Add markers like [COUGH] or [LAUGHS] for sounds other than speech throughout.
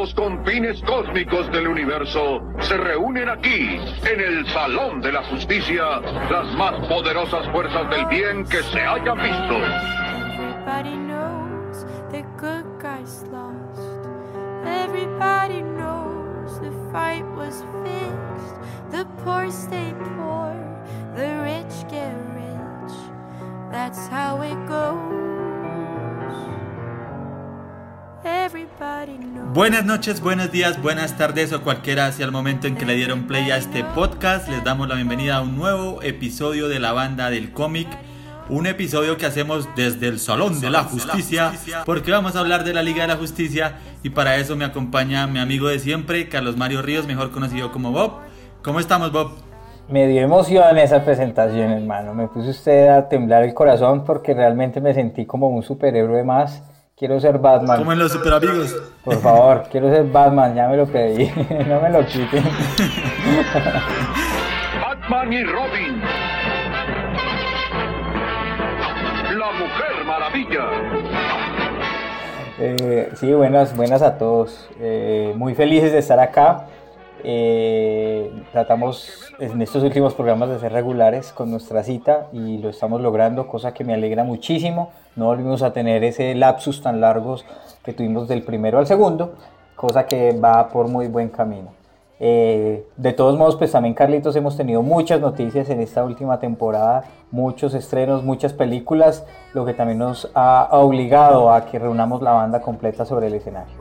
los confines cósmicos del universo se reúnen aquí, en el Salón de la Justicia, las más poderosas fuerzas del bien que se hayan visto. Everybody knows the good guys lost. Everybody knows the fight was fixed. The poor stay poor, the rich get rich. That's how it goes. Buenas noches, buenos días, buenas tardes o cualquiera hacia el momento en que le dieron play a este podcast. Les damos la bienvenida a un nuevo episodio de la banda del cómic. Un episodio que hacemos desde el Salón de la Justicia, porque vamos a hablar de la Liga de la Justicia y para eso me acompaña mi amigo de siempre, Carlos Mario Ríos, mejor conocido como Bob. ¿Cómo estamos, Bob? Me dio emoción esa presentación, hermano. Me puso usted a temblar el corazón porque realmente me sentí como un superhéroe más. Quiero ser Batman. Como en los super amigos. Por favor, quiero ser Batman, ya me lo pedí. [LAUGHS] no me lo quiten. Batman y Robin. La Mujer Maravilla. Eh, sí, buenas, buenas a todos. Eh, muy felices de estar acá. Eh, tratamos en estos últimos programas de ser regulares con nuestra cita y lo estamos logrando, cosa que me alegra muchísimo. No volvimos a tener ese lapsus tan largos que tuvimos del primero al segundo, cosa que va por muy buen camino. Eh, de todos modos, pues también Carlitos hemos tenido muchas noticias en esta última temporada, muchos estrenos, muchas películas, lo que también nos ha obligado a que reunamos la banda completa sobre el escenario.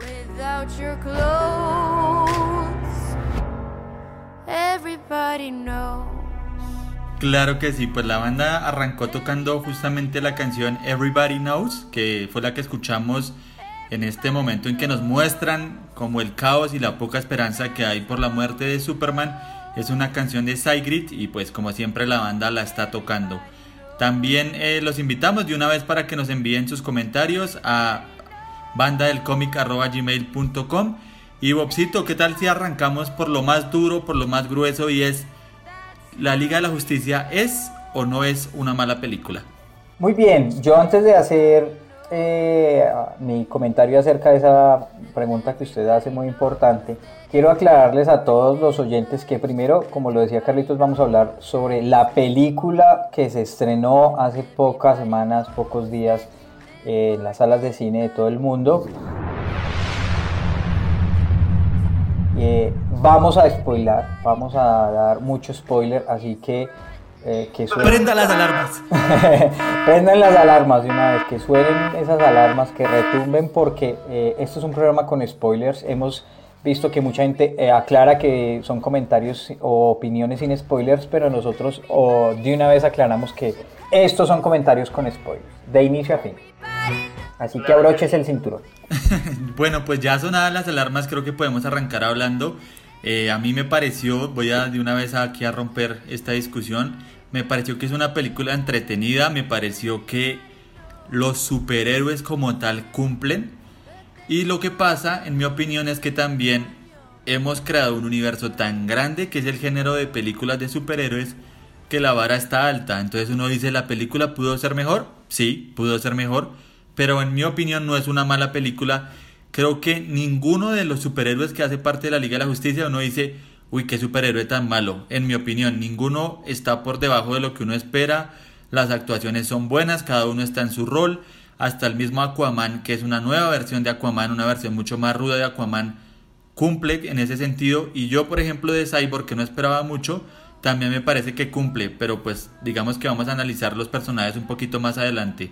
Claro que sí, pues la banda arrancó tocando justamente la canción Everybody Knows, que fue la que escuchamos en este momento en que nos muestran como el caos y la poca esperanza que hay por la muerte de Superman. Es una canción de Sigrid y pues como siempre la banda la está tocando. También eh, los invitamos de una vez para que nos envíen sus comentarios a bandadelcomic.gmail.com Y Bobcito, ¿qué tal si arrancamos por lo más duro, por lo más grueso y es ¿La Liga de la Justicia es o no es una mala película? Muy bien, yo antes de hacer eh, mi comentario acerca de esa pregunta que usted hace muy importante, quiero aclararles a todos los oyentes que primero, como lo decía Carlitos, vamos a hablar sobre la película que se estrenó hace pocas semanas, pocos días eh, en las salas de cine de todo el mundo. Eh, vamos a spoiler, vamos a dar mucho spoiler, así que eh, que suenen, Prenda las alarmas. [LAUGHS] prendan las alarmas de una vez, que suenen esas alarmas, que retumben, porque eh, esto es un programa con spoilers. Hemos visto que mucha gente eh, aclara que son comentarios o opiniones sin spoilers, pero nosotros o de una vez aclaramos que estos son comentarios con spoilers, de inicio a fin. Así que abroches el cinturón. [LAUGHS] Bueno, pues ya sonadas las alarmas, creo que podemos arrancar hablando. Eh, a mí me pareció, voy a de una vez aquí a romper esta discusión, me pareció que es una película entretenida, me pareció que los superhéroes como tal cumplen. Y lo que pasa, en mi opinión, es que también hemos creado un universo tan grande que es el género de películas de superhéroes que la vara está alta. Entonces uno dice, ¿la película pudo ser mejor? Sí, pudo ser mejor. Pero en mi opinión no es una mala película. Creo que ninguno de los superhéroes que hace parte de la Liga de la Justicia uno dice, uy, qué superhéroe tan malo. En mi opinión, ninguno está por debajo de lo que uno espera. Las actuaciones son buenas, cada uno está en su rol. Hasta el mismo Aquaman, que es una nueva versión de Aquaman, una versión mucho más ruda de Aquaman, cumple en ese sentido. Y yo, por ejemplo, de Cyborg, que no esperaba mucho, también me parece que cumple. Pero pues digamos que vamos a analizar los personajes un poquito más adelante.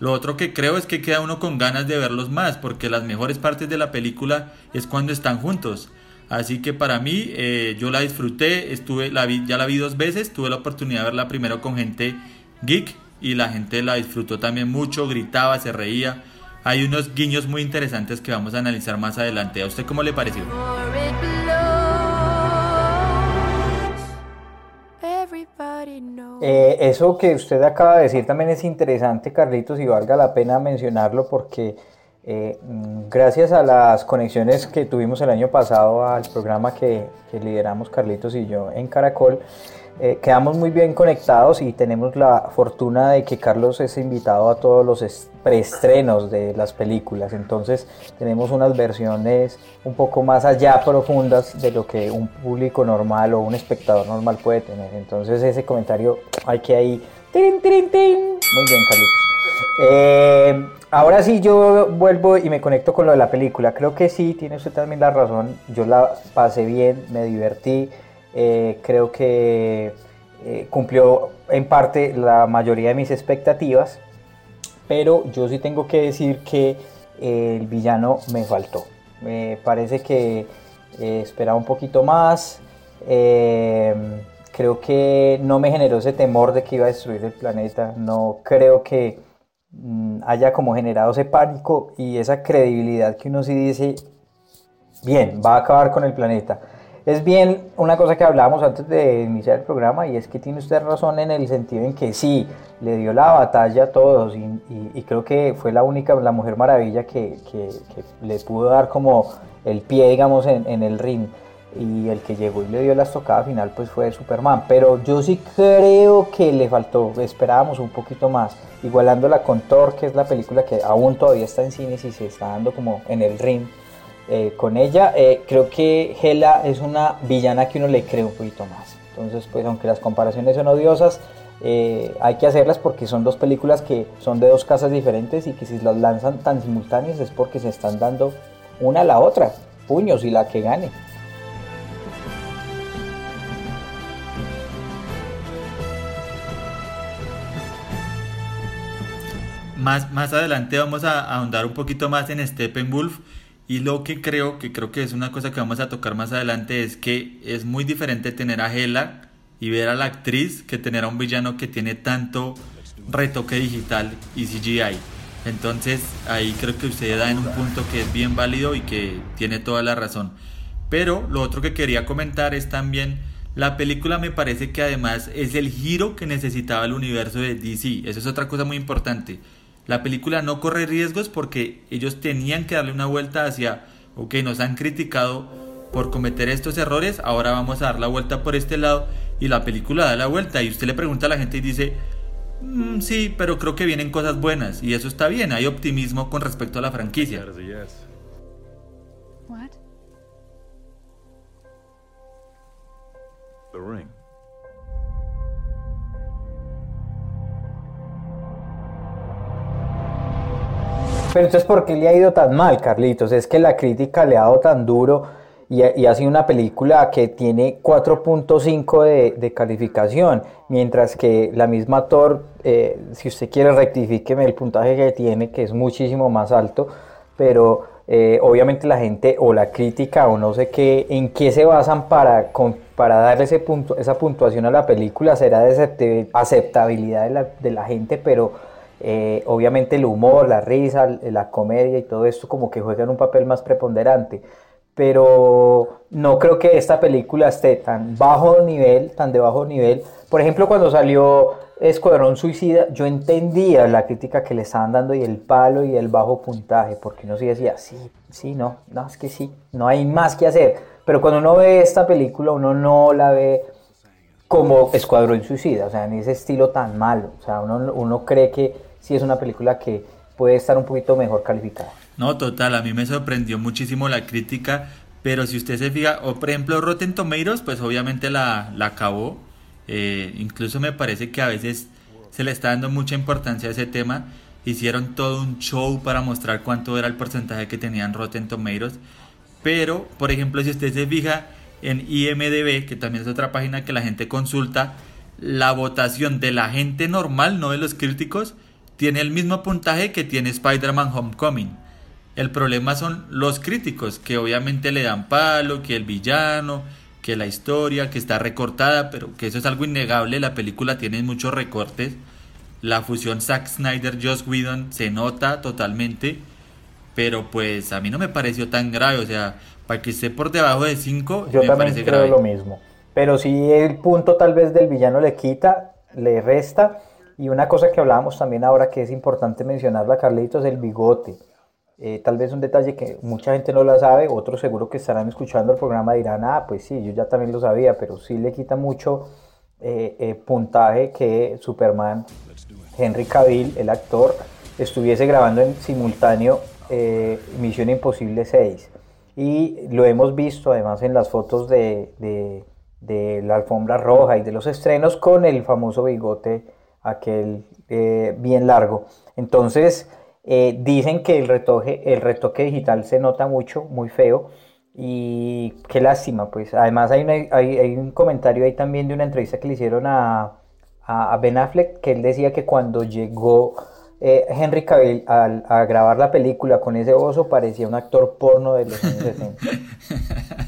Lo otro que creo es que queda uno con ganas de verlos más, porque las mejores partes de la película es cuando están juntos. Así que para mí, eh, yo la disfruté, estuve, la vi, ya la vi dos veces, tuve la oportunidad de verla primero con gente geek y la gente la disfrutó también mucho, gritaba, se reía. Hay unos guiños muy interesantes que vamos a analizar más adelante. ¿A usted cómo le pareció? Eh, eso que usted acaba de decir también es interesante, Carlitos, y valga la pena mencionarlo porque Eh, gracias a las conexiones que tuvimos el año pasado al programa que lideramos Carlitos y yo en Caracol, eh, quedamos muy bien conectados y tenemos la fortuna de que Carlos es invitado a todos los preestrenos de las películas. Entonces tenemos unas versiones un poco más allá profundas de lo que un público normal o un espectador normal puede tener. Entonces ese comentario hay que ahí... ¡Tin, tin, tin! Muy bien, Carlitos. Eh, ahora sí yo vuelvo y me conecto con lo de la película. Creo que sí, tiene usted también la razón. Yo la pasé bien, me divertí. Eh, creo que eh, cumplió en parte la mayoría de mis expectativas, pero yo sí tengo que decir que el villano me faltó. Me parece que eh, esperaba un poquito más. creo que no me generó ese temor de que iba a destruir el planeta. No creo que mm, haya como generado ese pánico y esa credibilidad que uno sí dice, bien, va a acabar con el planeta es bien una cosa que hablábamos antes de iniciar el programa y es que tiene usted razón en el sentido en que sí, le dio la batalla a todos y, creo que fue la única, la Mujer Maravilla que, le pudo dar como el pie, digamos, en, el ring y el que llegó y le dio la estocada final pues fue Superman, pero yo sí creo que le faltó, esperábamos un poquito más, igualándola con Thor, que es la película que aún todavía está en cines y se está dando como en el ring eh, con ella. Eh, creo que Hela es una villana que uno le cree un poquito más. Entonces, pues aunque las comparaciones son odiosas, eh, hay que hacerlas porque son dos películas que son de dos casas diferentes y que si las lanzan tan simultáneas es porque se están dando una a la otra, puños y la que gane. Más, más adelante vamos a ahondar un poquito más en Steppenwolf y lo que creo, que creo que es una cosa que vamos a tocar más adelante, es que es muy diferente tener a Hela y ver a la actriz que tener a un villano que tiene tanto retoque digital y CGI. Entonces ahí creo que usted da en un punto que es bien válido y que tiene toda la razón. Pero lo otro que quería comentar es también la película me parece que además es el giro que necesitaba el universo de DC. Eso es otra cosa muy importante la película no corre riesgos porque ellos tenían que darle una vuelta hacia, ok, nos han criticado por cometer estos errores, ahora vamos a dar la vuelta por este lado y la película da la vuelta. Y usted le pregunta a la gente y dice, mm, sí, pero creo que vienen cosas buenas y eso está bien, hay optimismo con respecto a la franquicia. Pero entonces, ¿por qué le ha ido tan mal, Carlitos? Es que la crítica le ha dado tan duro y, ha sido una película que tiene 4.5 de, calificación, mientras que la misma Thor, eh, si usted quiere rectifíqueme el puntaje que tiene, que es muchísimo más alto, pero eh, obviamente la gente o la crítica o no sé qué, en qué se basan para, para darle ese punto, esa puntuación a la película, será de aceptabilidad de la, de la gente, pero eh, obviamente el humor, la risa, la comedia y todo esto como que juegan un papel más preponderante. Pero no creo que esta película esté tan bajo nivel, tan de bajo nivel. Por ejemplo, cuando salió Escuadrón Suicida, yo entendía la crítica que le estaban dando y el palo y el bajo puntaje, porque uno sí decía, sí, sí, no, no, es que sí, no hay más que hacer. Pero cuando uno ve esta película, uno no la ve como Escuadrón Suicida, o sea, en ese estilo tan malo. O sea, uno, uno cree que sí es una película que puede estar un poquito mejor calificada. No, total, a mí me sorprendió muchísimo la crítica, pero si usted se fija, o por ejemplo Rotten Tomatoes, pues obviamente la, la acabó, eh, incluso me parece que a veces se le está dando mucha importancia a ese tema, hicieron todo un show para mostrar cuánto era el porcentaje que tenían Rotten Tomatoes, pero por ejemplo si usted se fija en IMDB, que también es otra página que la gente consulta, la votación de la gente normal, no de los críticos, tiene el mismo puntaje que tiene Spider-Man Homecoming. El problema son los críticos, que obviamente le dan palo, que el villano, que la historia, que está recortada, pero que eso es algo innegable, la película tiene muchos recortes. La fusión Zack Snyder-Joss Whedon se nota totalmente, pero pues a mí no me pareció tan grave, o sea, para que esté por debajo de 5, me parece creo lo mismo. Pero si el punto tal vez del villano le quita, le resta, y una cosa que hablábamos también ahora que es importante mencionarla, Carlitos, el bigote. Eh, tal vez un detalle que mucha gente no lo sabe, otros seguro que estarán escuchando el programa dirán, ah, pues sí, yo ya también lo sabía, pero sí le quita mucho eh, eh, puntaje que Superman, Henry Cavill, el actor, estuviese grabando en simultáneo Misión Imposible 6. Y lo hemos visto además en las fotos de, de, la alfombra roja y de los estrenos con el famoso bigote aquel bien largo. Entonces, eh, dicen que el retoque, digital se nota mucho, muy feo. Y qué lástima, pues. Además hay, hay, un comentario ahí también de una entrevista que le hicieron a, a, Ben Affleck, que él decía que cuando llegó eh, Henry Cavill a, grabar la película con ese oso parecía un actor porno de los años 60. [LAUGHS]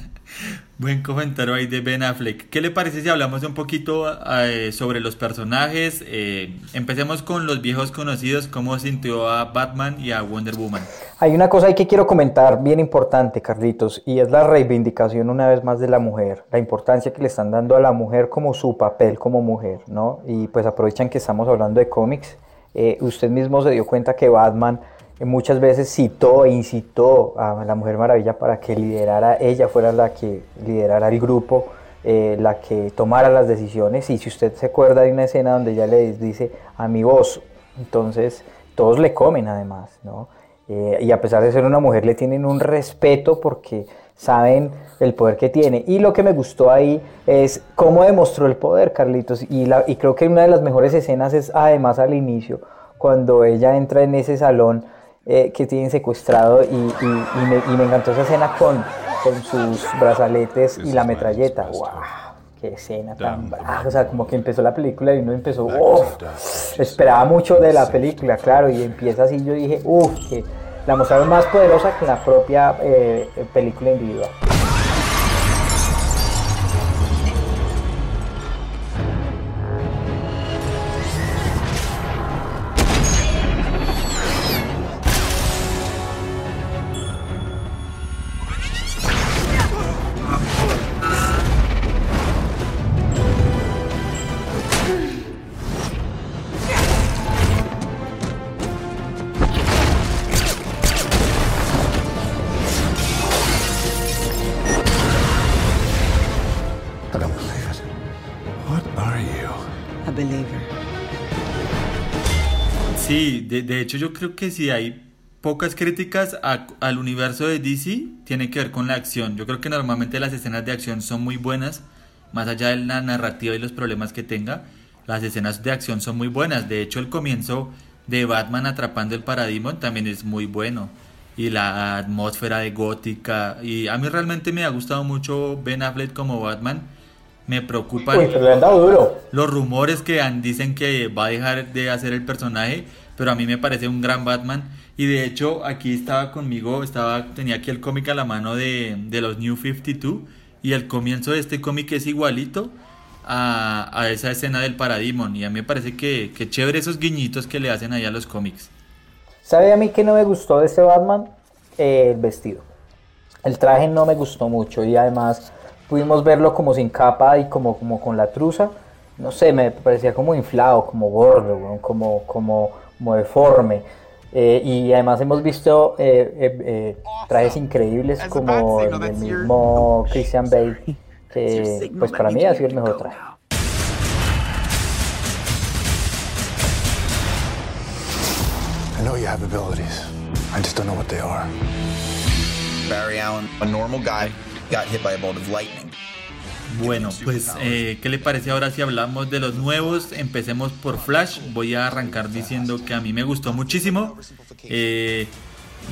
Buen comentario ahí de Ben Affleck. ¿Qué le parece si hablamos un poquito eh, sobre los personajes? Eh, empecemos con los viejos conocidos, cómo sintió a Batman y a Wonder Woman. Hay una cosa ahí que quiero comentar bien importante, Carlitos, y es la reivindicación una vez más de la mujer, la importancia que le están dando a la mujer como su papel como mujer, ¿no? Y pues aprovechan que estamos hablando de cómics. Eh, usted mismo se dio cuenta que Batman muchas veces citó e incitó a la Mujer Maravilla para que liderara, ella fuera la que liderara el grupo, eh, la que tomara las decisiones. Y si usted se acuerda de una escena donde ella le dice a mi voz, entonces todos le comen además, ¿no? Eh, y a pesar de ser una mujer le tienen un respeto porque saben el poder que tiene. Y lo que me gustó ahí es cómo demostró el poder, Carlitos. Y, la, y creo que una de las mejores escenas es además al inicio, cuando ella entra en ese salón eh, que tienen secuestrado y, y, me, encantó esa escena con, con sus brazaletes y la metralleta. ¡Wow! ¡Qué escena tan brava! O sea, como que empezó la película y uno empezó, ¡Uf! Esperaba mucho de la película, claro, y empieza así. Yo dije, ¡Uf! Que la mostraron más poderosa que la propia eh, película individual. De, hecho yo creo que si hay pocas críticas al universo de DC, tiene que ver con la acción. Yo creo que normalmente las escenas de acción son muy buenas, más allá de la narrativa y los problemas que tenga, las escenas de acción son muy buenas. De hecho el comienzo de Batman atrapando el Parademon también es muy bueno. Y la atmósfera de gótica. Y a mí realmente me ha gustado mucho Ben Affleck como Batman. Me preocupan los rumores que dicen que va a dejar de hacer el personaje pero a mí me parece un gran Batman. Y de hecho, aquí estaba conmigo, estaba, tenía aquí el cómic a la mano de, de los New 52. Y el comienzo de este cómic es igualito a, a, esa escena del Parademon. Y a mí me parece que, que chévere esos guiñitos que le hacen ahí a los cómics. ¿Sabe a mí que no me gustó de este Batman? el vestido. El traje no me gustó mucho y además pudimos verlo como sin capa y como, como con la truza. No sé, me parecía como inflado, como gordo, como, como como deforme. Eh, y además hemos visto eh, eh, trajes increíbles como el del mismo Christian Bale, que pues para mí ha sido el mejor traje. I know you have abilities. I just don't know what they are. Barry Allen, a normal guy, got hit by a bolt of lightning. Bueno, pues, eh, ¿qué le parece ahora si hablamos de los nuevos? Empecemos por Flash. Voy a arrancar diciendo que a mí me gustó muchísimo. Eh,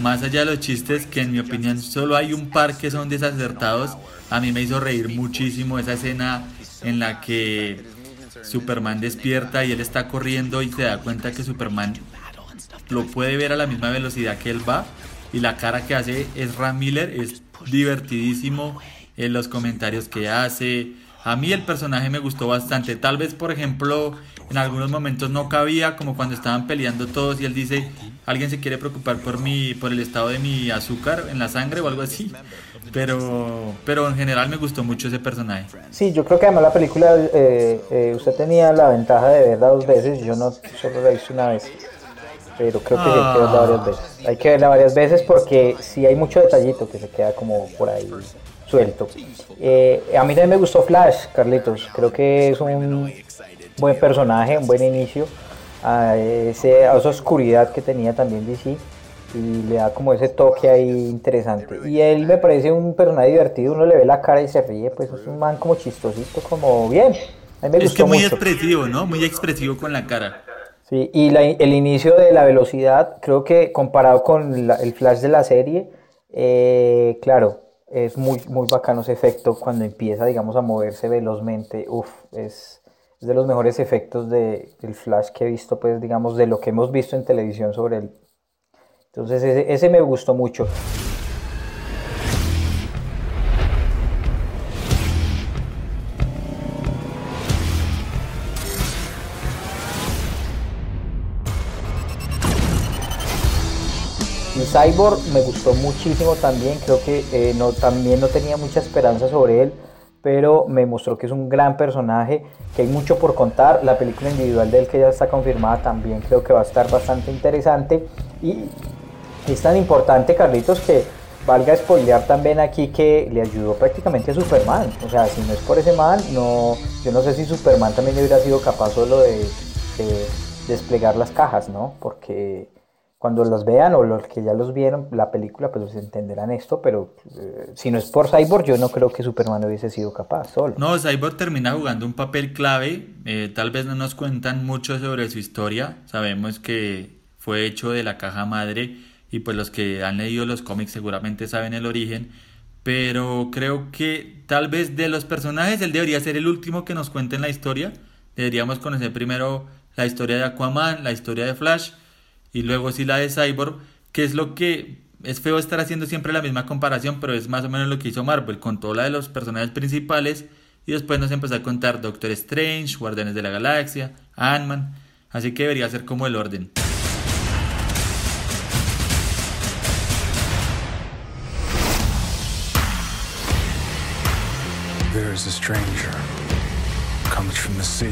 más allá de los chistes, que en mi opinión solo hay un par que son desacertados, a mí me hizo reír muchísimo esa escena en la que Superman despierta y él está corriendo y se da cuenta que Superman lo puede ver a la misma velocidad que él va y la cara que hace es Ram Miller es divertidísimo en los comentarios que hace. A mí el personaje me gustó bastante. Tal vez, por ejemplo, en algunos momentos no cabía, como cuando estaban peleando todos y él dice, alguien se quiere preocupar por mi, por el estado de mi azúcar en la sangre o algo así. Pero, pero en general me gustó mucho ese personaje. Sí, yo creo que además la película, eh, eh, usted tenía la ventaja de verla dos veces, yo no solo la hice una vez. pero creo que hay que verla varias veces. Hay que verla varias veces porque sí hay mucho detallito que se queda como por ahí suelto. Eh, a mí también me gustó Flash, Carlitos. Creo que es un buen personaje, un buen inicio a, ese, a esa oscuridad que tenía también DC y le da como ese toque ahí interesante. Y él me parece un personaje divertido, uno le ve la cara y se ríe, pues es un man como chistosito, como bien. A mí me es que muy expresivo, ¿no? Muy expresivo con la cara. Sí, y el inicio de la velocidad, creo que comparado con el flash de la serie, eh, claro, es muy, muy bacano ese efecto cuando empieza, digamos, a moverse velozmente. Uf, es, de los mejores efectos de, del flash que he visto, pues, digamos, de lo que hemos visto en televisión sobre él. Entonces, ese me gustó mucho. Cyborg me gustó muchísimo también, creo que eh, también no tenía mucha esperanza sobre él, pero me mostró que es un gran personaje, que hay mucho por contar. La película individual de él que ya está confirmada también creo que va a estar bastante interesante y es tan importante, Carlitos, que valga spoilear también aquí que le ayudó prácticamente a Superman. O sea, si no es por ese man, no, yo no sé si Superman también hubiera sido capaz solo de desplegar las cajas, ¿no? Porque cuando los vean o los que ya los vieron la película, pues entenderán esto, pero eh, si no es por Cyborg, yo no creo que Superman hubiese sido capaz solo. No, Cyborg termina jugando un papel clave, eh, tal vez no nos cuentan mucho sobre su historia, sabemos que fue hecho de la caja madre y pues los que han leído los cómics seguramente saben el origen, pero creo que tal vez de los personajes él debería ser el último que nos cuenten la historia, deberíamos conocer primero la historia de Aquaman, la historia de Flash, y luego sí la de Cyborg, que es lo que es feo estar haciendo siempre la misma comparación, pero es más o menos lo que hizo Marvel, con toda la de los personajes principales y después nos empezó a contar Doctor Strange, Guardianes de la Galaxia, Ant-Man, así que debería ser como el orden. There is a stranger comes from the sea.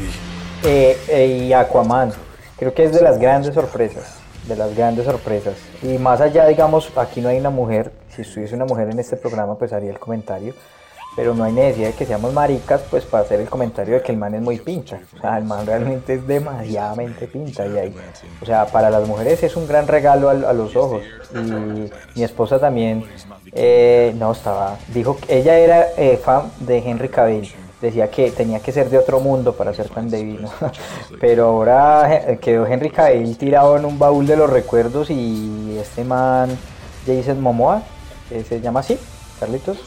Eh, eh, y Aquaman, creo que es de las grandes sorpresas de las grandes sorpresas. Y más allá, digamos, aquí no hay una mujer, si estuviese una mujer en este programa, pues haría el comentario, pero no hay necesidad de que seamos maricas, pues para hacer el comentario de que el man es muy pincha. O sea, el man realmente es demasiadamente pincha. Y ahí, o sea, para las mujeres es un gran regalo a, los ojos. Y mi esposa también, eh, no, estaba, dijo que ella era eh, fan de Henry Cavill decía que tenía que ser de otro mundo para ser tan divino. [LAUGHS] Pero ahora eh, quedó Henry Cavill tirado en un baúl de los recuerdos y este man, Jason Momoa, se llama así, Carlitos.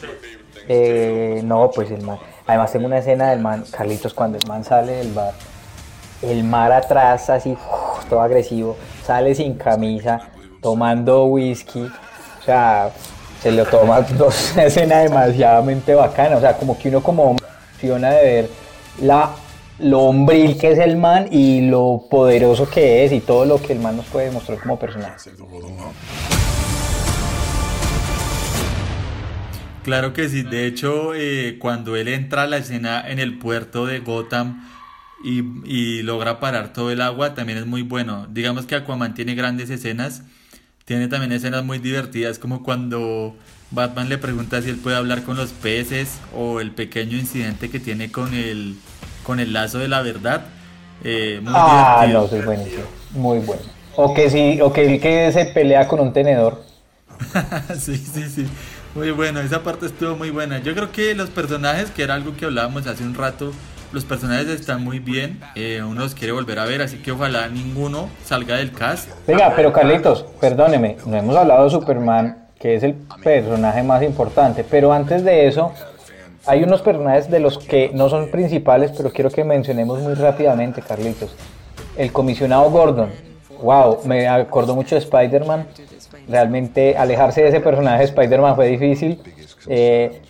Eh, no, pues el man. Además tengo una escena del man, Carlitos, cuando el man sale del bar, el mar atrás así, todo agresivo, sale sin camisa, tomando whisky. O sea, se lo toma [LAUGHS] dos escena demasiadamente bacana. O sea, como que uno como de ver la, lo hombril que es el man y lo poderoso que es y todo lo que el man nos puede demostrar como personaje. Claro que sí, de hecho eh, cuando él entra a la escena en el puerto de Gotham y, y, logra parar todo el agua también es muy bueno. Digamos que Aquaman tiene grandes escenas, tiene también escenas muy divertidas como cuando Batman le pregunta si él puede hablar con los peces o el pequeño incidente que tiene con el, con el lazo de la verdad. Eh, muy ah, no, es buenísimo. Muy bueno. O que sí, o que el que se pelea con un tenedor. [LAUGHS] sí, sí, sí. Muy bueno, esa parte estuvo muy buena. Yo creo que los personajes, que era algo que hablábamos hace un rato, los personajes están muy bien. Eh, uno los quiere volver a ver, así que ojalá ninguno salga del cast. Venga, pero Carlitos, perdóneme, no hemos hablado de Superman que es el personaje más importante. Pero antes de eso, hay unos personajes de los que no son principales, pero quiero que mencionemos muy rápidamente, Carlitos. El comisionado Gordon. Wow, me acordó mucho de Spider-Man. Realmente alejarse de ese personaje de Spider-Man fue difícil. Eh,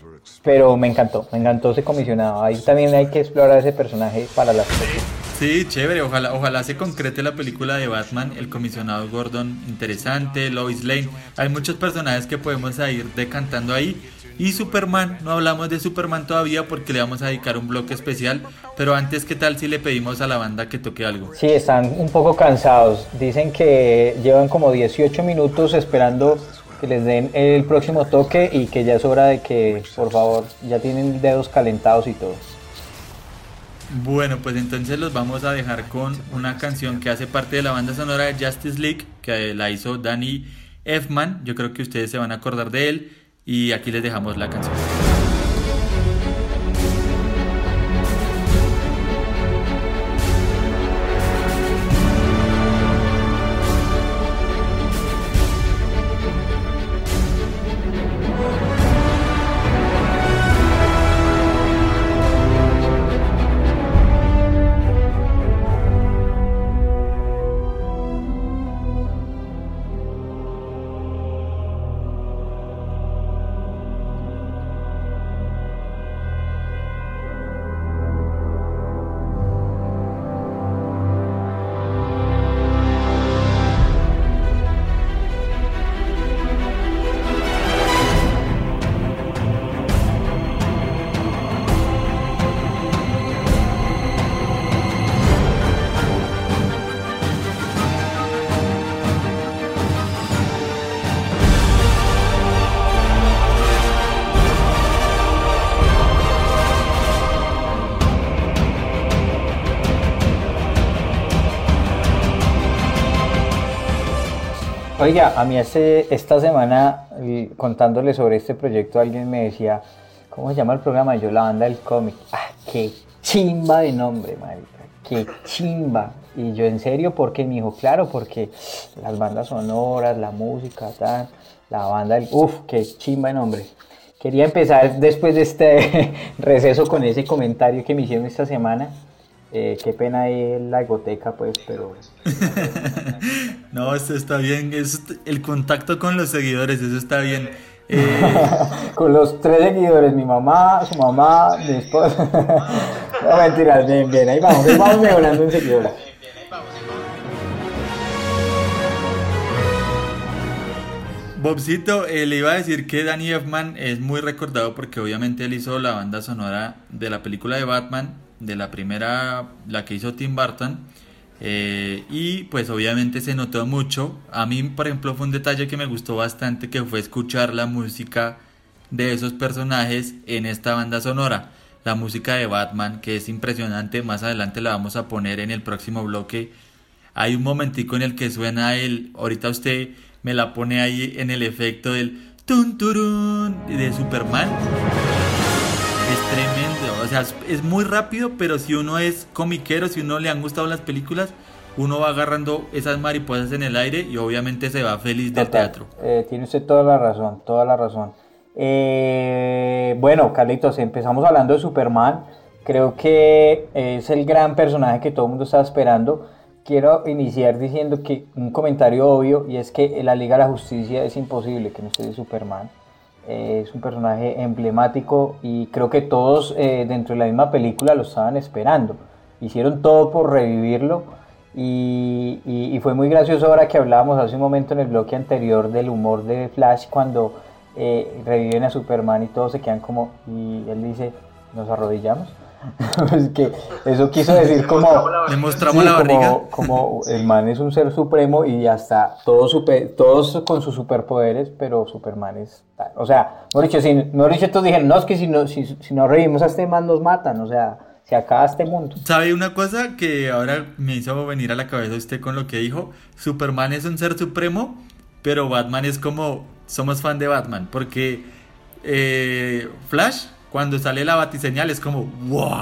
pero me encantó, me encantó ese comisionado. Ahí también hay que explorar ese personaje para la Sí, chévere, ojalá, ojalá se concrete la película de Batman, el comisionado Gordon, interesante, Lois Lane, hay muchos personajes que podemos ir decantando ahí Y Superman, no hablamos de Superman todavía porque le vamos a dedicar un bloque especial, pero antes, ¿qué tal si le pedimos a la banda que toque algo? Sí, están un poco cansados. Dicen que llevan como 18 minutos esperando que les den el próximo toque y que ya es hora de que, por favor, ya tienen dedos calentados y todo. Bueno, pues entonces los vamos a dejar con una canción que hace parte de la banda sonora de Justice League, que la hizo Danny Elfman. Yo creo que ustedes se van a acordar de él. Y aquí les dejamos la canción. Oiga, a mí hace, esta semana, contándole sobre este proyecto, alguien me decía, ¿cómo se llama el programa? Yo, la banda del cómic. ¡Ah, qué chimba de nombre, marica! ¡Qué chimba! Y yo, ¿en serio? ¿Por qué? Me dijo, claro, porque las bandas sonoras, la música, tal, la banda del... ¡Uf, qué chimba de nombre! Quería empezar después de este [LAUGHS] receso con ese comentario que me hicieron esta semana. Eh, qué pena ahí la egoteca, pues, pero... [LAUGHS] no, esto está bien. Es el contacto con los seguidores, eso está bien. [LAUGHS] Eh, con los tres seguidores, mi mamá, su mamá, mi esposa. [LAUGHS] no, mentiras, bien, bien, ahí vamos, ahí vamos mejorando en seguidores. Bobcito, eh, le iba a decir que Danny Elfman es muy recordado porque obviamente él hizo la banda sonora de la película de Batman de la primera, la que hizo Tim Burton. Eh, y pues obviamente se notó mucho. A mí, por ejemplo, fue un detalle que me gustó bastante, que fue escuchar la música de esos personajes en esta banda sonora. La música de Batman, que es impresionante, más adelante la vamos a poner en el próximo bloque. Hay un momentico en el que suena el, ahorita usted me la pone ahí en el efecto del tun turun de Superman. Sea, es muy rápido, pero si uno es comiquero, si uno le han gustado las películas, uno va agarrando esas mariposas en el aire y obviamente se va feliz del teatro. Eh, tiene usted toda la razón, toda la razón. Eh, bueno, Carlitos, empezamos hablando de Superman. Creo que es el gran personaje que todo el mundo estaba esperando. Quiero iniciar diciendo que un comentario obvio y es que la Liga de la Justicia es imposible que no esté de Superman. Es un personaje emblemático y creo que todos eh, dentro de la misma película lo estaban esperando. Hicieron todo por revivirlo y, fue muy gracioso ahora que hablábamos hace un momento en el bloque anterior del humor de Flash cuando eh, reviven a Superman y todos se quedan como y él dice, nos arrodillamos. [LAUGHS] es que eso quiso decir como demostramos la como, como, [LAUGHS] el man es un ser supremo y hasta todos super, todos con sus superpoderes pero Superman es o sea no dicho si no dicho estos dijeron no es que si no si, si no revivimos a este man nos matan o sea se acaba este mundo. Sabe una cosa que ahora me hizo venir a la cabeza usted con lo que dijo Superman es un ser supremo pero Batman es como somos fan de Batman porque eh, Flash cuando sale la batiseñal es como ¡wow!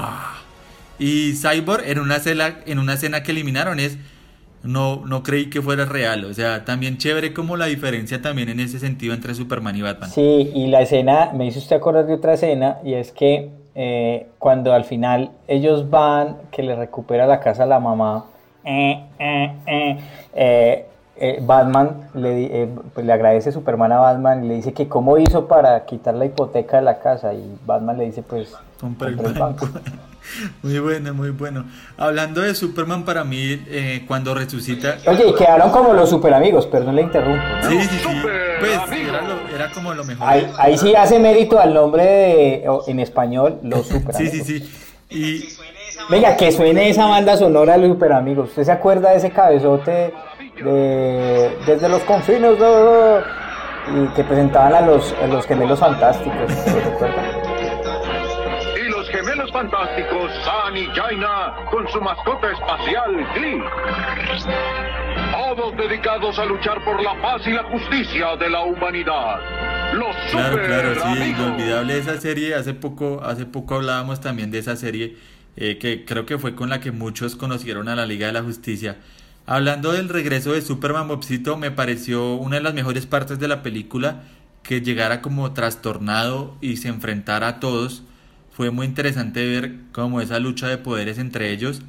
Y Cyborg en una escena, en una escena que eliminaron es no, no creí que fuera real. O sea, también chévere como la diferencia también en ese sentido entre Superman y Batman. Sí, y la escena, me hizo usted acordar de otra escena, y es que eh, cuando al final ellos van, que le recupera la casa a la mamá, eh, eh, eh Batman le, eh, pues, le, agradece Superman a Batman y le dice que cómo hizo para quitar la hipoteca de la casa y Batman le dice pues compré el banco. [LAUGHS] Muy bueno, muy bueno. Hablando de Superman, para mí, eh, cuando resucita. Oye, quedaron como los super amigos, perdón le interrumpo. Sí, sí, sí. Pues era, lo- era como lo mejor. Ahí, ahí sí hace mérito al nombre de, en español, los super Sí, amigos. [LAUGHS] sí, sí. Y Venga, que suene esa banda sonora de los super amigos. ¿Usted se acuerda de ese cabezote de desde los confines de, y que presentaban a los, a los gemelos fantásticos? ¿Se? Y los gemelos fantásticos, San y Jaina, con su mascota espacial, Glee. Todos dedicados a luchar por la paz y la justicia de la humanidad. Los Claro, super claro, sí, amigos. inolvidable esa serie. Hace poco, hace poco hablábamos también de esa serie eh, que creo que fue con la que muchos conocieron a la Liga de la Justicia. Hablando del regreso de Superman Bobcito, me pareció una de las mejores partes de la película que llegara como trastornado y se enfrentara a todos. Fue muy interesante ver como esa lucha de poderes entre ellos.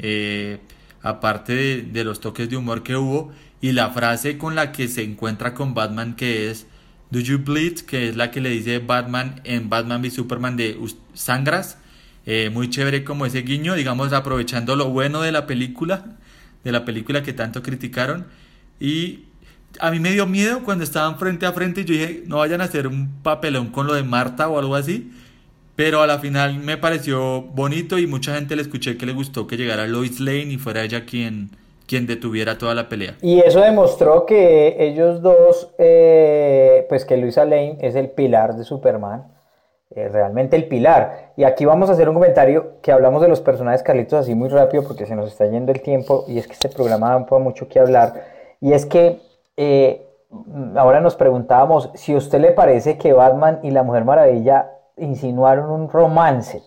eh, aparte de, los toques de humor que hubo y la frase con la que se encuentra con Batman que es Do you bleed? que es la que le dice Batman en Batman v Superman de "Us- sangras Eh, muy chévere como ese guiño digamos aprovechando lo bueno de la película de la película que tanto criticaron. Y a mí me dio miedo cuando estaban frente a frente y yo dije no vayan a hacer un papelón con lo de Marta o algo así pero a la final me pareció bonito y mucha gente le escuché que le gustó que llegara Lois Lane y fuera ella quien, quien detuviera toda la pelea. Y eso demostró que ellos dos, eh, pues que Luisa Lane es el pilar de Superman, eh, realmente el pilar. Y aquí vamos a hacer un comentario que hablamos de los personajes Carlitos así muy rápido porque se nos está yendo el tiempo y es que este programa da mucho que hablar. Y es que eh, ahora nos preguntábamos si a usted le parece que Batman y la Mujer Maravilla insinuaron un romance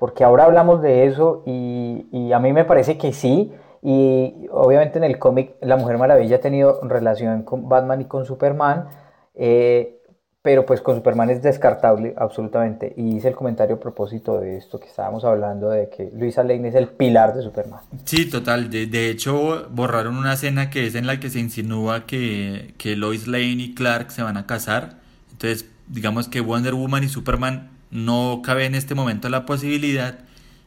porque ahora hablamos de eso y, y a mí me parece que sí. Y obviamente en el cómic La Mujer Maravilla ha tenido relación con Batman y con Superman, eh, pero pues con Superman es descartable absolutamente. Y hice el comentario a propósito de esto que estábamos hablando de que Luisa Lane es el pilar de Superman. Sí, total. De, de hecho, borraron una escena que es en la que se insinúa que, que Lois Lane y Clark se van a casar. Entonces, digamos que Wonder Woman y Superman no cabe en este momento la posibilidad.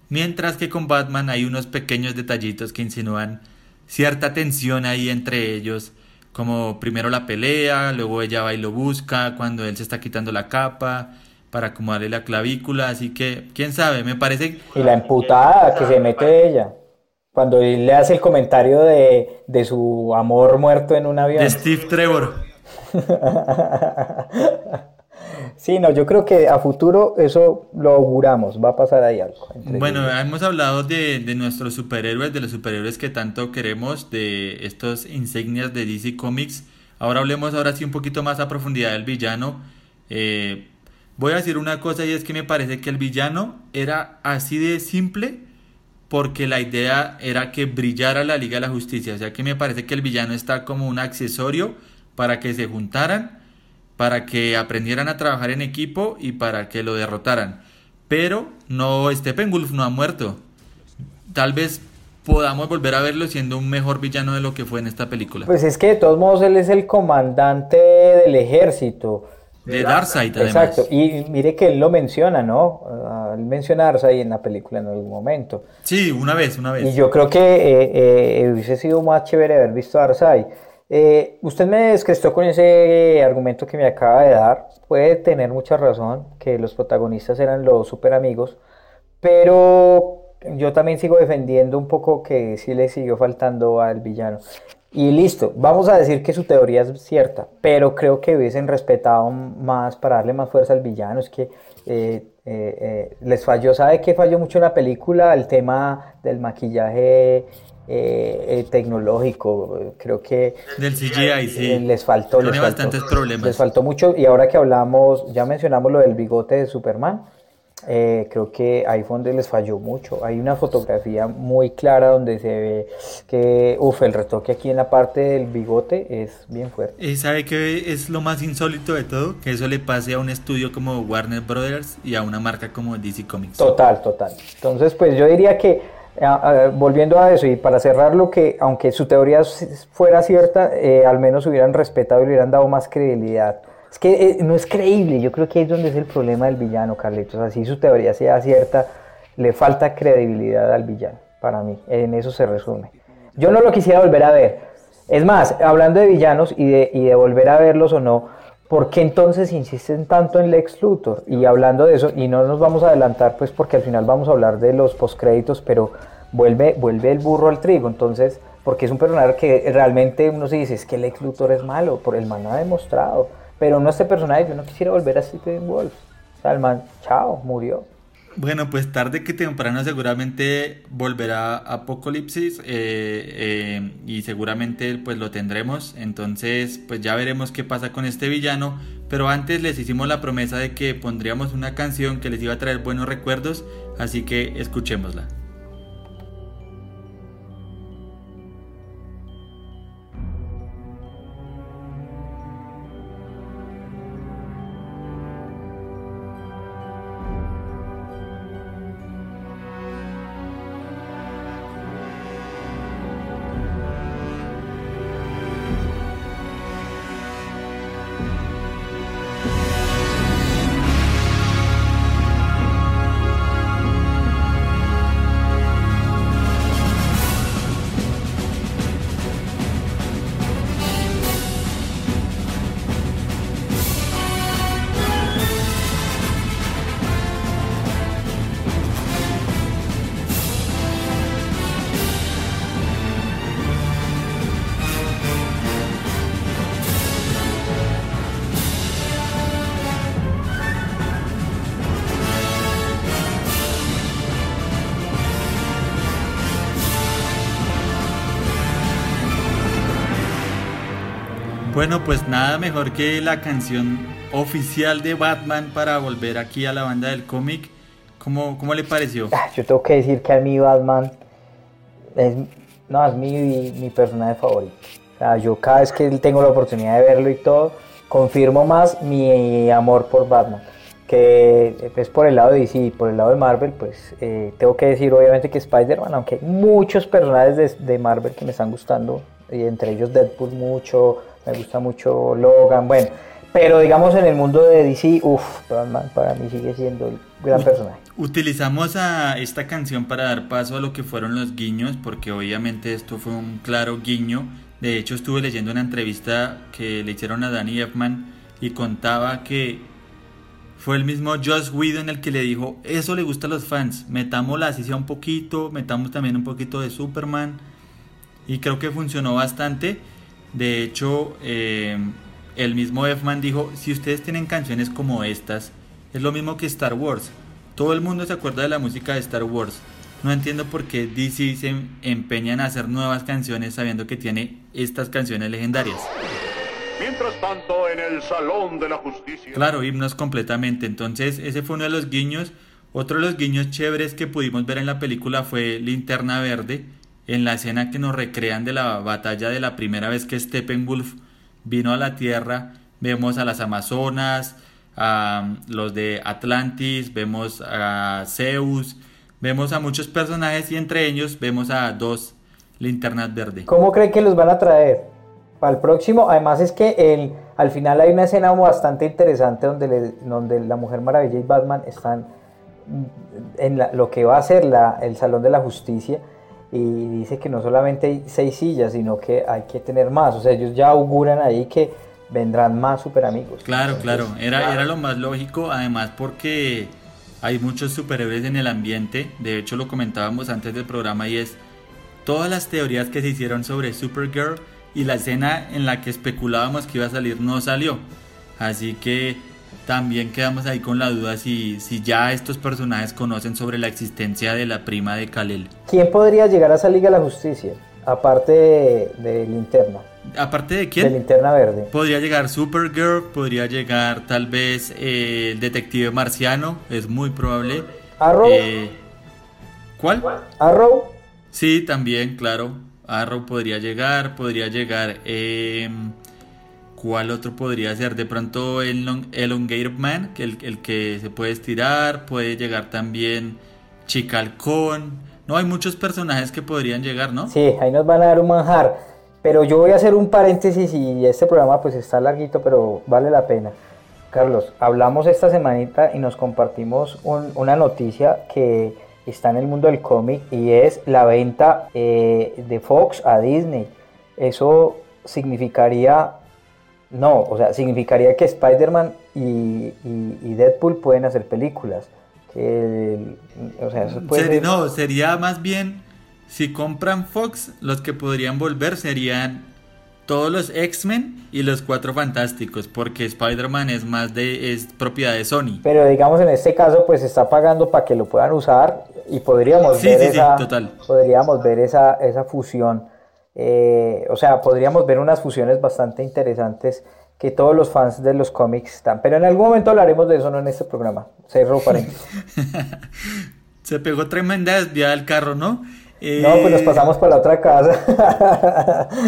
Mientras que con Batman hay unos pequeños detallitos que insinúan cierta tensión ahí entre ellos. Como primero la pelea, luego ella va y lo busca cuando él se está quitando la capa para acomodarle la clavícula. Así que, quién sabe, me parece Y la emputada que se mete ella. Cuando él le hace el comentario de, de su amor muerto en un avión. de Steve Trevor. [LAUGHS] Sí, no, yo creo que a futuro eso lo auguramos, va a pasar ahí algo. Bueno, hemos hablado de, de nuestros superhéroes, de los superhéroes que tanto queremos, de estos insignias de DC Comics. Ahora hablemos ahora sí un poquito más a profundidad del villano. Eh, voy a decir una cosa y es que me parece que el villano era así de simple porque la idea era que brillara la Liga de la Justicia. O sea que me parece que el villano está como un accesorio para que se juntaran, para que aprendieran a trabajar en equipo y para que lo derrotaran. Pero no, Steppenwolf no ha muerto. Tal vez podamos volver a verlo siendo un mejor villano de lo que fue en esta película. Pues es que de todos modos él es el comandante del ejército. de Darkseid, además. Exacto, y mire que él lo menciona, ¿no? Ah, él menciona a Darkseid en la película en algún momento. Sí, una vez, una vez. Y yo creo que eh, eh, hubiese sido más chévere haber visto a Darkseid. Eh, usted me descrestó con ese argumento que me acaba de dar. Puede tener mucha razón que los protagonistas eran los super amigos, pero yo también sigo defendiendo un poco que sí le siguió faltando al villano. Y listo, vamos a decir que su teoría es cierta, pero creo que hubiesen respetado más para darle más fuerza al villano. Es que eh, eh, les falló, ¿sabe qué falló mucho en la película? El tema del maquillaje eh, eh, tecnológico. Creo que Del CGI, sí. eh, les faltó, Tiene les faltó. bastantes problemas. Les faltó mucho. Y ahora que hablamos, ya mencionamos lo del bigote de Superman. eh, creo que ahí fue donde les falló mucho. Hay una fotografía muy clara donde se ve que, uff, el retoque aquí en la parte del bigote es bien fuerte. ¿Y sabe qué es lo más insólito de todo? Que eso le pase a un estudio como Warner Brothers y a una marca como DC Comics. Total, total. Entonces, pues yo diría que, ah, volviendo a eso y para cerrarlo, que aunque su teoría fuera cierta, eh, al menos hubieran respetado y le hubieran dado más credibilidad. Es que eh, no es creíble, yo creo que ahí es donde es el problema del villano, Carlitos. Así su teoría sea cierta, le falta credibilidad al villano, para mí, en eso se resume. Yo no lo quisiera volver a ver. Es más, hablando de villanos y de, y de volver a verlos o no, ¿por qué entonces insisten tanto en Lex Luthor? Y hablando de eso, y no nos vamos a adelantar, pues porque al final vamos a hablar de los postcréditos, pero vuelve, vuelve el burro al trigo, entonces, porque es un personaje que realmente uno se dice, es que Lex Luthor es malo, por el man ha demostrado, pero no este personaje, yo no quisiera volver a Stephen Wolf. O sea, el man, chao, murió. Bueno, pues tarde que temprano seguramente volverá Apocalipsis eh, eh, y seguramente pues lo tendremos. Entonces pues ya veremos qué pasa con este villano. Pero antes les hicimos la promesa de que pondríamos una canción que les iba a traer buenos recuerdos. Así que escuchémosla. Bueno, pues nada mejor que la canción oficial de Batman para volver aquí a la banda del cómic. ¿Cómo, ¿Cómo, le pareció? Ah, yo tengo que decir que a mí Batman es, no, es mi, mi personaje favorito. O sea, yo cada vez que tengo la oportunidad de verlo y todo, confirmo más mi amor por Batman. Que es por el lado de DC por el lado de Marvel, pues eh, tengo que decir obviamente que Spider-Man, aunque hay muchos personajes de, de Marvel que me están gustando, y entre ellos Deadpool mucho, me gusta mucho Logan, bueno, pero digamos en el mundo de DC, uff, Batman para mí sigue siendo el gran personaje. Utilizamos a esta canción para dar paso a lo que fueron los guiños, porque obviamente esto fue un claro guiño. De hecho, estuve leyendo una entrevista que le hicieron a Danny Elfman y contaba que fue el mismo Josh Whedon el que le dijo, eso le gusta a los fans, metamos la así un poquito, metamos también un poquito de Superman. Y creo que funcionó bastante. De hecho, eh, el mismo Efman dijo, si ustedes tienen canciones como estas, es lo mismo que Star Wars. Todo el mundo se acuerda de la música de Star Wars. No entiendo por qué DC se empeñan a hacer nuevas canciones sabiendo que tiene estas canciones legendarias. Mientras tanto, en el Salón de la Justicia. Claro, himnos completamente. Entonces, ese fue uno de los guiños. Otro de los guiños chéveres que pudimos ver en la película fue Linterna Verde en la escena que nos recrean de la batalla de la primera vez que Steppenwolf vino a la Tierra, vemos a las Amazonas, a los de Atlantis, vemos a Zeus, vemos a muchos personajes y entre ellos vemos a dos linternas verdes. ¿Cómo creen que los van a traer? Para el próximo, además es que el, al final hay una escena bastante interesante donde, la Mujer Maravilla y Batman están en lo que va a ser la, el Salón de la Justicia y dice que no solamente hay seis sillas, sino que hay que tener más. O sea, ellos ya auguran ahí que vendrán más super amigos. Claro, claro, era, era lo más lógico, además porque hay muchos superhéroes en el ambiente, de hecho lo comentábamos antes del programa y es todas las teorías que se hicieron sobre Supergirl y la escena en la que especulábamos que iba a salir no salió. Así que también quedamos ahí con la duda si, si ya estos personajes conocen sobre la existencia de la prima de Kalel. ¿Quién podría llegar a esa Liga de la Justicia? Aparte de, Linterna. ¿Aparte de quién? De Linterna Verde. Podría llegar Supergirl, podría llegar tal vez eh, el Detective Marciano, es muy probable. ¿Arrow? Eh, ¿Cuál? ¿Arrow? Sí, también, claro. Arrow podría llegar, podría llegar... Eh, ¿Cuál otro podría ser? De pronto el Elongated Man, que el, el, que se puede estirar, puede llegar también Chicalcón. No, hay muchos personajes que podrían llegar, ¿no? Sí, ahí nos van a dar un manjar. Pero yo voy a hacer un paréntesis y este programa pues está larguito, pero vale la pena. Carlos, hablamos esta semanita y nos compartimos una noticia que está en el mundo del cómic y es la venta eh, de Fox a Disney. Eso significaría, no, o sea, significaría que Spider-Man y, Deadpool pueden hacer películas. o sea, eso puede No, sería más bien, si compran Fox, los que podrían volver serían todos los X-Men y los Cuatro Fantásticos, porque Spider-Man es más de es propiedad de Sony. Pero digamos en este caso, pues está pagando para que lo puedan usar y podríamos ver esa, podríamos ver esa, esa fusión. Eh, o sea, podríamos ver unas fusiones bastante interesantes que todos los fans de los cómics están. Pero en algún momento hablaremos de eso, no en este programa. Cerro paréntesis. [LAUGHS] Se pegó tremenda desviada del carro, ¿no? No, pues nos eh, pasamos por la otra casa. [LAUGHS]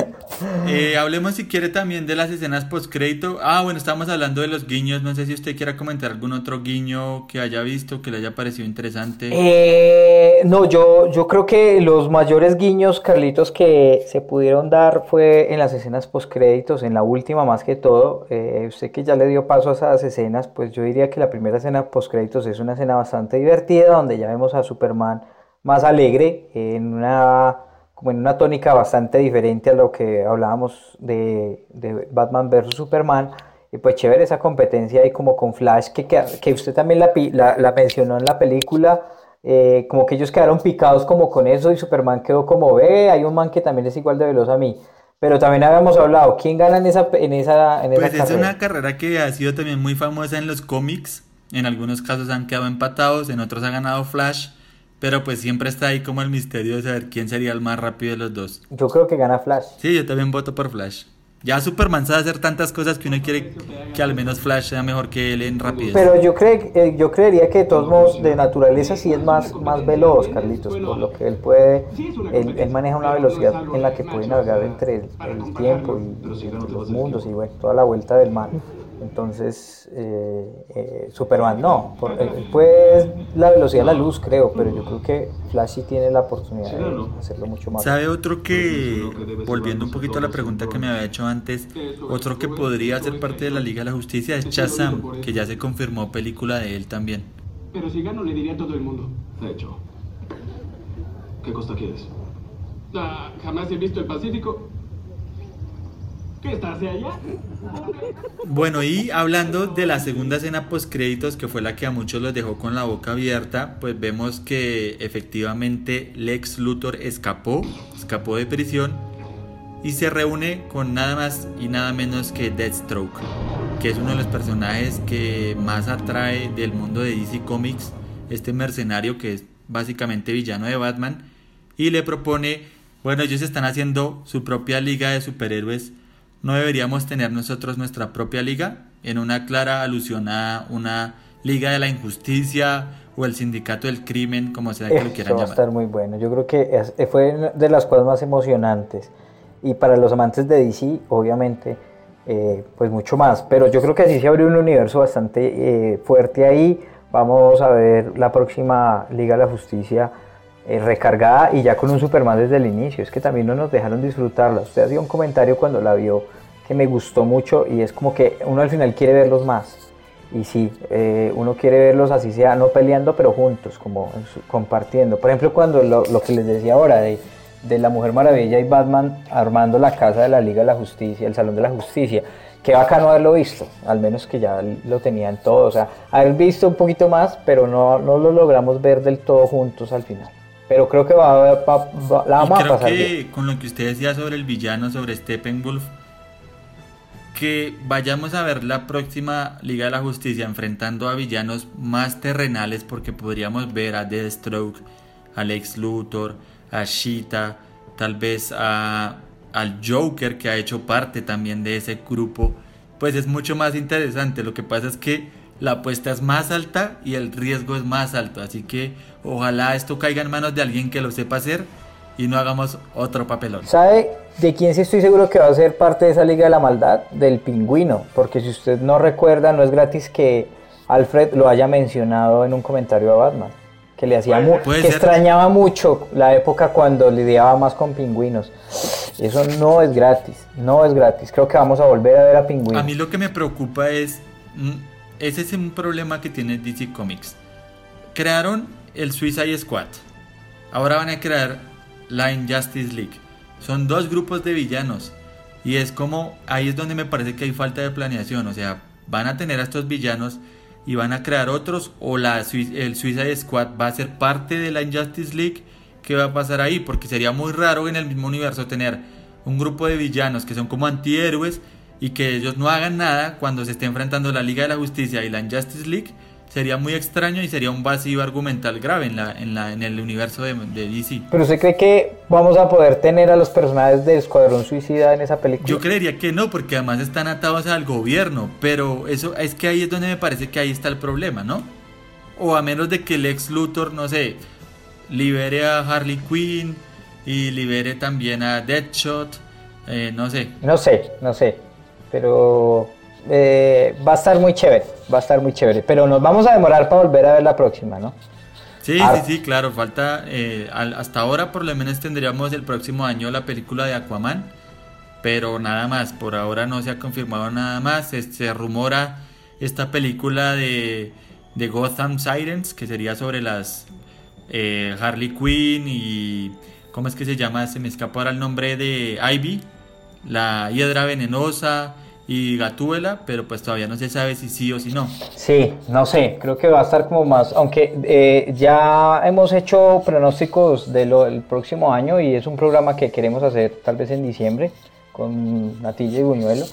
Eh, hablemos si quiere también de las escenas post crédito. Ah, bueno, estamos hablando de los guiños. No sé si usted quiera comentar algún otro guiño que haya visto, que le haya parecido interesante. Eh, no, yo, yo creo que los mayores guiños, Carlitos, que se pudieron dar fue en las escenas post créditos, en la última más que todo. usted que ya le dio paso a esas escenas, pues yo diría que la primera escena post créditos es una escena bastante divertida, donde ya vemos a Superman más alegre, en una, como en una tónica bastante diferente a lo que hablábamos de, de Batman vs. Superman. Y pues chévere esa competencia ahí como con Flash, que, que, usted también la, la, mencionó en la película, eh, como que ellos quedaron picados como con eso y Superman quedó como, ve, hay un man que también es igual de veloz a mí. Pero también habíamos hablado, ¿quién gana en esa, en esa, en pues es una carrera que ha sido también muy famosa en los cómics. En algunos casos han quedado empatados, en otros ha ganado Flash. Pero pues siempre está ahí como el misterio de saber quién sería el más rápido de los dos. Yo creo que gana Flash. Sí, yo también voto por Flash. Ya Superman sabe hacer tantas cosas que uno quiere que al menos Flash sea mejor que él en rapidez. Pero yo, creo, eh, yo creería que de todos modos de naturaleza sí es más, más veloz, Carlitos, por lo que él puede, él, maneja una velocidad en la que puede navegar entre el, tiempo y, los mundos y bueno, toda la vuelta del mar. Entonces, eh, eh, Superman no, pues la velocidad de la luz creo, pero yo creo que Flash sí tiene la oportunidad de hacerlo mucho más. ¿Sabe otro que, volviendo un poquito a la pregunta que me había hecho antes, otro que podría ser parte de la Liga de la Justicia es Shazam, que ya se confirmó película de él también. Pero si gano le diría a todo el mundo. De hecho, ¿qué costa quieres? Ah, jamás he visto el Pacífico allá? Bueno, y hablando de la segunda escena post créditos, que fue la que a muchos los dejó con la boca abierta, pues vemos que efectivamente Lex Luthor escapó, escapó de prisión y se reúne con nada más y nada menos que Deathstroke, que es uno de los personajes que más atrae del mundo de DC Comics, este mercenario que es básicamente villano de Batman, y le propone, bueno, ellos están haciendo su propia liga de superhéroes ¿no deberíamos tener nosotros nuestra propia liga? En una clara alusión a una liga de la injusticia o el sindicato del crimen, como sea que lo quieran llamar. va a estar muy bueno. Yo creo que eh, fue de las cosas más emocionantes. Y para los amantes de DC, obviamente, eh, pues mucho más. Pero yo creo que así se abrió un universo bastante eh, fuerte ahí. Vamos a ver la próxima Liga de la Justicia eh, recargada y ya con un Superman desde el inicio. Es que también no nos dejaron disfrutarla. Usted hacía un comentario cuando la vio que me gustó mucho y es como que uno al final quiere verlos más. Y sí, eh, uno quiere verlos así sea, no peleando, pero juntos, como compartiendo. Por ejemplo, cuando lo, que les decía ahora de, de, la Mujer Maravilla y Batman armando la casa de la Liga de la Justicia, el Salón de la Justicia. Qué bacano haberlo visto, al menos que ya lo tenían todo. O sea, haber visto un poquito más, pero no, no lo logramos ver del todo juntos al final. Pero creo que va, a la vamos creo que con lo que usted decía sobre el villano, sobre Steppenwolf, que vayamos a ver la próxima Liga de la Justicia enfrentando a villanos más terrenales, porque podríamos ver a Deathstroke, a Lex Luthor, a Sheeta, tal vez a, al Joker que ha hecho parte también de ese grupo, pues es mucho más interesante. Lo que pasa es que la apuesta es más alta y el riesgo es más alto. Así que ojalá esto caiga en manos de alguien que lo sepa hacer y no hagamos otro papelón. ¿Sabe de quién sí estoy seguro que va a ser parte de esa Liga de la Maldad? Del pingüino. Porque si usted no recuerda, no es gratis que Alfred lo haya mencionado en un comentario a Batman. Que le hacía que extrañaba mucho la época cuando lidiaba más con pingüinos. Eso no es gratis, no es gratis. Creo que vamos a volver a ver a pingüinos. A mí lo que me preocupa es mm, ese es un problema que tiene DC Comics. Crearon el Suicide Squad. Ahora van a crear la Injustice League. Son dos grupos de villanos. Y es como, ahí es donde me parece que hay falta de planeación. O sea, van a tener a estos villanos y van a crear otros. O el Suicide Squad va a ser parte de la Injustice League. ¿Qué va a pasar ahí? Porque sería muy raro en el mismo universo tener un grupo de villanos que son como antihéroes y que ellos no hagan nada cuando se esté enfrentando la Liga de la Justicia y la Injustice League sería muy extraño y sería un vacío argumental grave en, la, en, la, en el universo de, de, DC. ¿Pero usted cree que vamos a poder tener a los personajes del Escuadrón Suicida en esa película? Yo creería que no, porque además están atados al gobierno, pero eso es que ahí es donde me parece que ahí está el problema, ¿no? O a menos de que el ex Luthor, no sé, libere a Harley Quinn y libere también a Deadshot, eh, no sé. No sé, no sé, pero eh, va a estar muy chévere, va a estar muy chévere. Pero nos vamos a demorar para volver a ver la próxima, ¿no? Sí, sí, sí, claro, falta, eh, hasta ahora por lo menos tendríamos el próximo año la película de Aquaman, pero nada más, por ahora no se ha confirmado nada más, se, se rumora esta película de, de, Gotham Sirens, que sería sobre las eh, Harley Quinn y, ¿cómo es que se llama? Se me escapó ahora el nombre de Ivy, la hiedra venenosa, y Gatúbela, pero pues todavía no se sabe si sí o si no. Sí, no sé, creo que va a estar como más, aunque eh, ya hemos hecho pronósticos del próximo año y es un programa que queremos hacer tal vez en diciembre con Natilla y Buñuelo.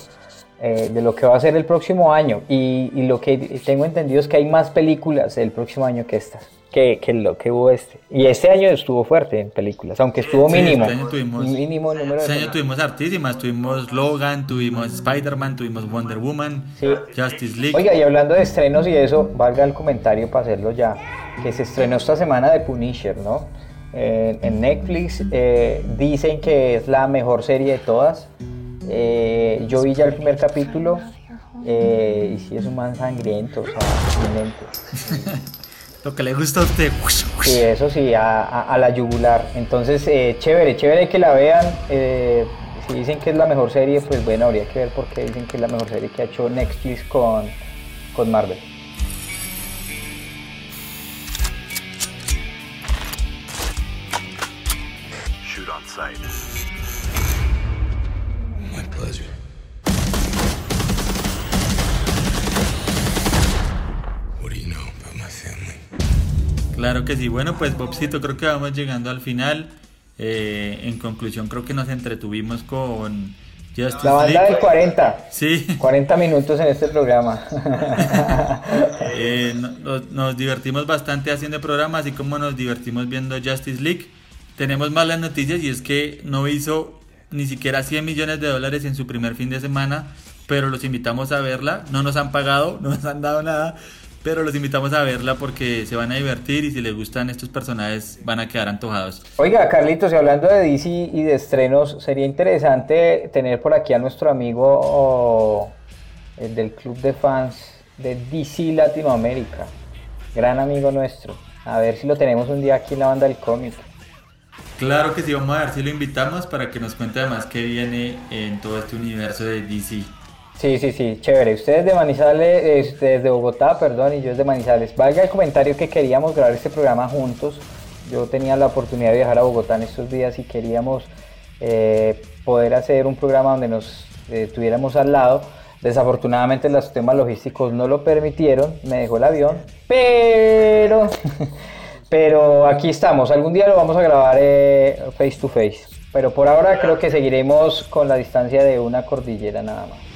Eh, de lo que va a ser el próximo año y, y, lo que tengo entendido es que hay más películas el próximo año que estas que, que, lo que hubo este. Y este año estuvo fuerte en películas, aunque estuvo mínimo. Este año tuvimos, mínimo número este año tuvimos artísimas, tuvimos Logan, tuvimos Spider-Man, tuvimos Wonder Woman, Justice League. Oiga, y hablando de estrenos y eso, valga el comentario para hacerlo ya, que se estrenó esta semana de Punisher, ¿no? Eh, en Netflix eh, dicen que es la mejor serie de todas. Eh, yo vi ya el primer capítulo y sí es un man sangriento, o sea, [LAUGHS] Lo que le gusta a usted. Sí, eso sí, a, la yugular. Entonces, eh, chévere, chévere que la vean. Eh, si dicen que es la mejor serie, pues bueno, habría que ver por qué dicen que es la mejor serie que ha hecho Netflix con, con Marvel. Claro que sí. Bueno, pues Bobcito, creo que vamos llegando al final. Eh, en conclusión, creo que nos entretuvimos con Justice La banda del 40. Sí. 40 minutos en este programa. [LAUGHS] eh, nos, nos divertimos bastante haciendo el programa, así como nos divertimos viendo Justice League. Tenemos malas noticias y es que no hizo ni siquiera 100 millones de dólares en su primer fin de semana, pero los invitamos a verla. No nos han pagado, [LAUGHS] no nos han dado nada pero los invitamos a verla porque se van a divertir y si les gustan estos personajes van a quedar antojados. Oiga, Carlitos, y hablando de DC y de estrenos, sería interesante tener por aquí a nuestro amigo el del club de fans de DC Latinoamérica, gran amigo nuestro. A ver si lo tenemos un día aquí en la banda del cómic. Claro que sí, vamos a ver si lo invitamos para que nos cuente además qué viene en todo este universo de DC. Sí, sí, sí, chévere. Ustedes de Manizales, desde Bogotá, perdón, y yo de Manizales. Valga el comentario que queríamos grabar este programa juntos. Yo tenía la oportunidad de viajar a Bogotá en estos días y queríamos eh, poder hacer un programa donde nos eh, tuviéramos al lado. Desafortunadamente los temas logísticos no lo permitieron, me dejó el avión, pero, [LAUGHS] pero aquí estamos. Algún día lo vamos a grabar eh, face to face, pero por ahora creo que seguiremos con la distancia de una cordillera nada más.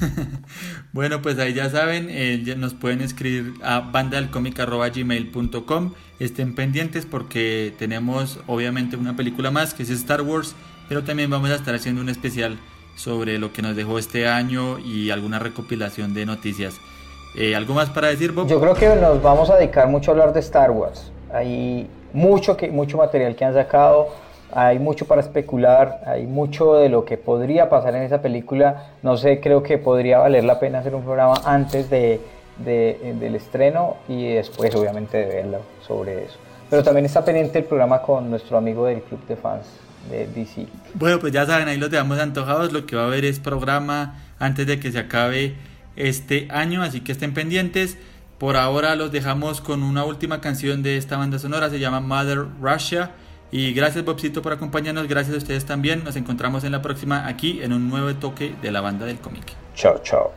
[LAUGHS] bueno, pues ahí ya saben, eh, nos pueden escribir a bandalcomic.gmail.com. Estén pendientes porque tenemos obviamente una película más que es Star Wars, pero también vamos a estar haciendo un especial sobre lo que nos dejó este año y alguna recopilación de noticias. Eh, ¿Algo más para decir, Bob? Yo creo que nos vamos a dedicar mucho a hablar de Star Wars. Hay mucho, mucho material que han sacado hay mucho para especular, hay mucho de lo que podría pasar en esa película. No sé, creo que podría valer la pena hacer un programa antes de, del estreno y después, obviamente, de verlo sobre eso. Pero también está pendiente el programa con nuestro amigo del club de fans de DC. Bueno, pues ya saben, ahí los dejamos antojados. Lo que va a haber es programa antes de que se acabe este año, así que estén pendientes. Por ahora los dejamos con una última canción de esta banda sonora, se llama Mother Russia. Y gracias Bobcito por acompañarnos, gracias a ustedes también. Nos encontramos en la próxima aquí en un nuevo toque de la banda del cómic. Chao, chao.